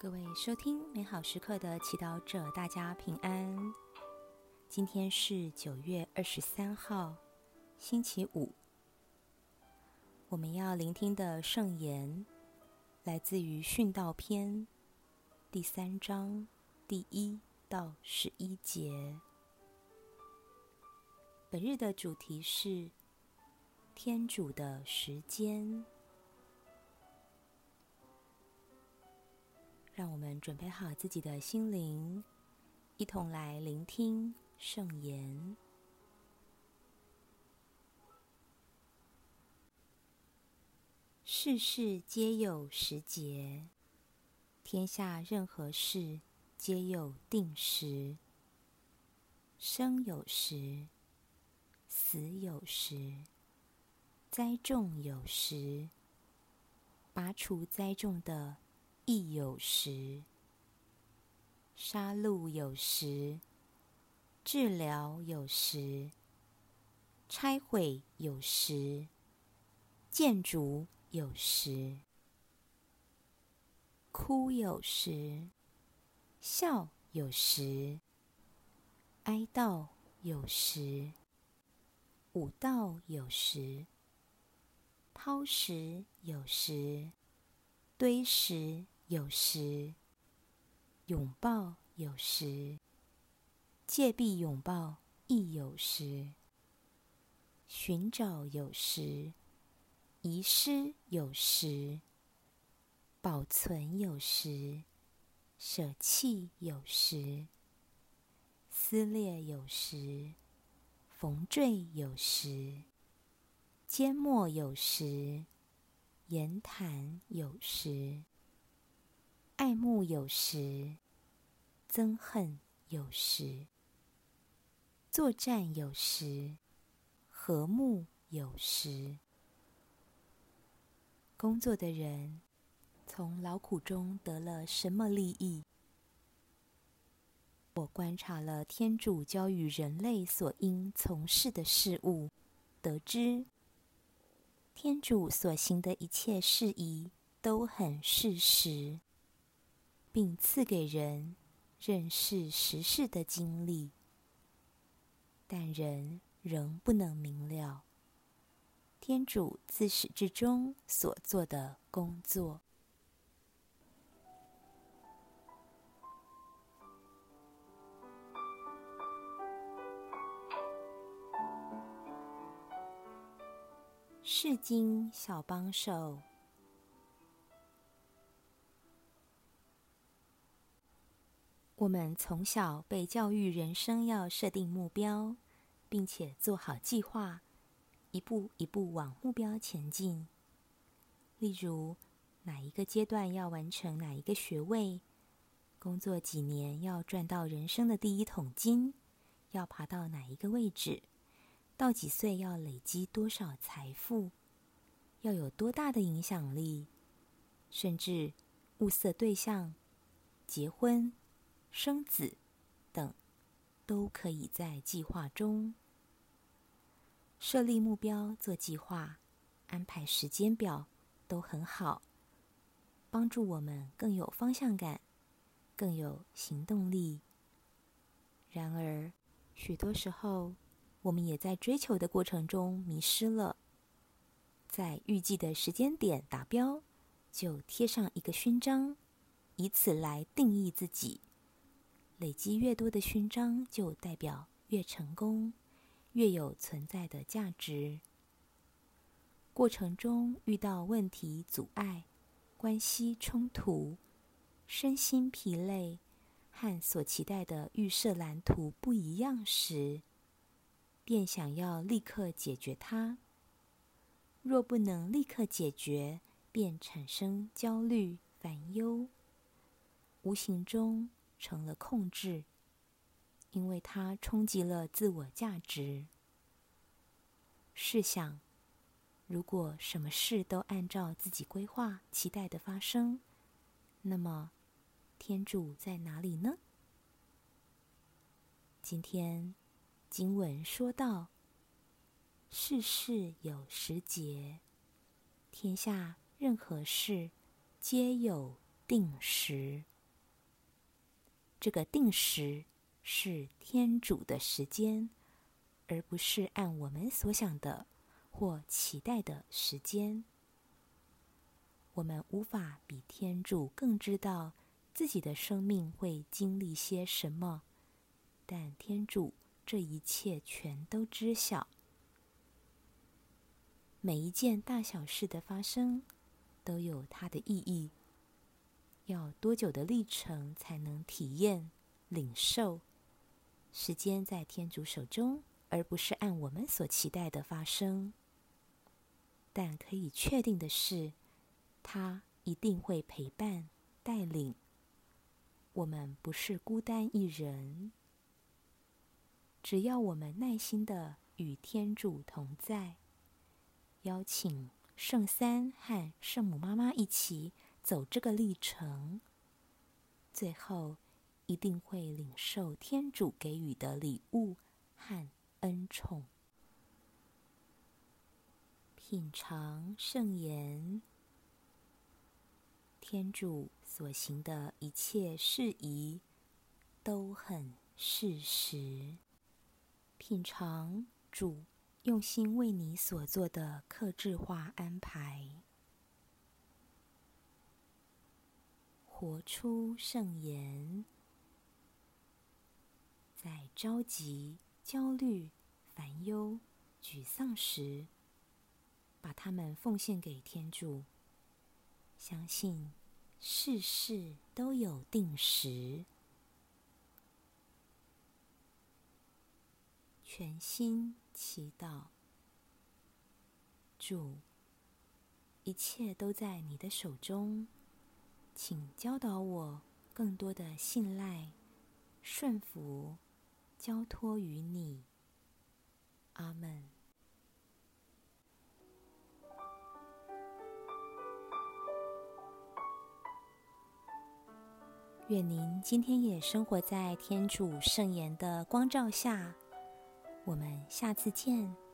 各位收听美好时刻的祈祷者，大家平安。今天是九月二十三号，星期五。我们要聆听的圣言来自于训道篇第三章第一到十一节。本日的主题是天主的时间。让我们准备好自己的心灵，一同来聆听圣言。世事皆有时节，天下任何事皆有定时。生有时，死有时，栽种有时，拔除栽种的。亦有时，杀戮有时，治疗有时，拆毁有时，建筑有时，哭有时，笑有时，哀悼有时，舞蹈有时，抛石有时，堆石。有时拥抱，有时借币拥抱，亦有时寻找，有时遗失，有时保存，有时舍弃，有时撕裂，有时缝缀，有时缄默，有时言谈，有时。爱慕有时，憎恨有时；作战有时，和睦有时。工作的人从劳苦中得了什么利益？我观察了天主教育人类所应从事的事物，得知天主所行的一切事宜都很事实。并赐给人认识时事的经历，但人仍不能明了天主自始至终所做的工作。世经小帮手。我们从小被教育，人生要设定目标，并且做好计划，一步一步往目标前进。例如，哪一个阶段要完成哪一个学位，工作几年要赚到人生的第一桶金，要爬到哪一个位置，到几岁要累积多少财富，要有多大的影响力，甚至物色对象、结婚。生子等都可以在计划中设立目标、做计划、安排时间表，都很好，帮助我们更有方向感、更有行动力。然而，许多时候我们也在追求的过程中迷失了，在预计的时间点达标，就贴上一个勋章，以此来定义自己。累积越多的勋章，就代表越成功，越有存在的价值。过程中遇到问题阻碍、关系冲突、身心疲累，和所期待的预设蓝图不一样时，便想要立刻解决它。若不能立刻解决，便产生焦虑、烦忧，无形中。成了控制，因为它冲击了自我价值。试想，如果什么事都按照自己规划、期待的发生，那么天主在哪里呢？今天经文说到：“世事有时节，天下任何事皆有定时。这个定时是天主的时间，而不是按我们所想的或期待的时间。我们无法比天主更知道自己的生命会经历些什么，但天主这一切全都知晓。每一件大小事的发生都有它的意义。要多久的历程才能体验、领受？时间在天主手中，而不是按我们所期待的发生。但可以确定的是，他一定会陪伴、带领我们，不是孤单一人。只要我们耐心的与天主同在，邀请圣三和圣母妈妈一起。走这个历程，最后一定会领受天主给予的礼物和恩宠，品尝圣言。天主所行的一切事宜都很适时，品尝主用心为你所做的克制化安排。活出圣言，在着急、焦虑、烦忧、沮丧时，把它们奉献给天主。相信事事都有定时，全心祈祷。主，一切都在你的手中。请教导我更多的信赖、顺服、交托于你。阿门。愿您今天也生活在天主圣言的光照下。我们下次见。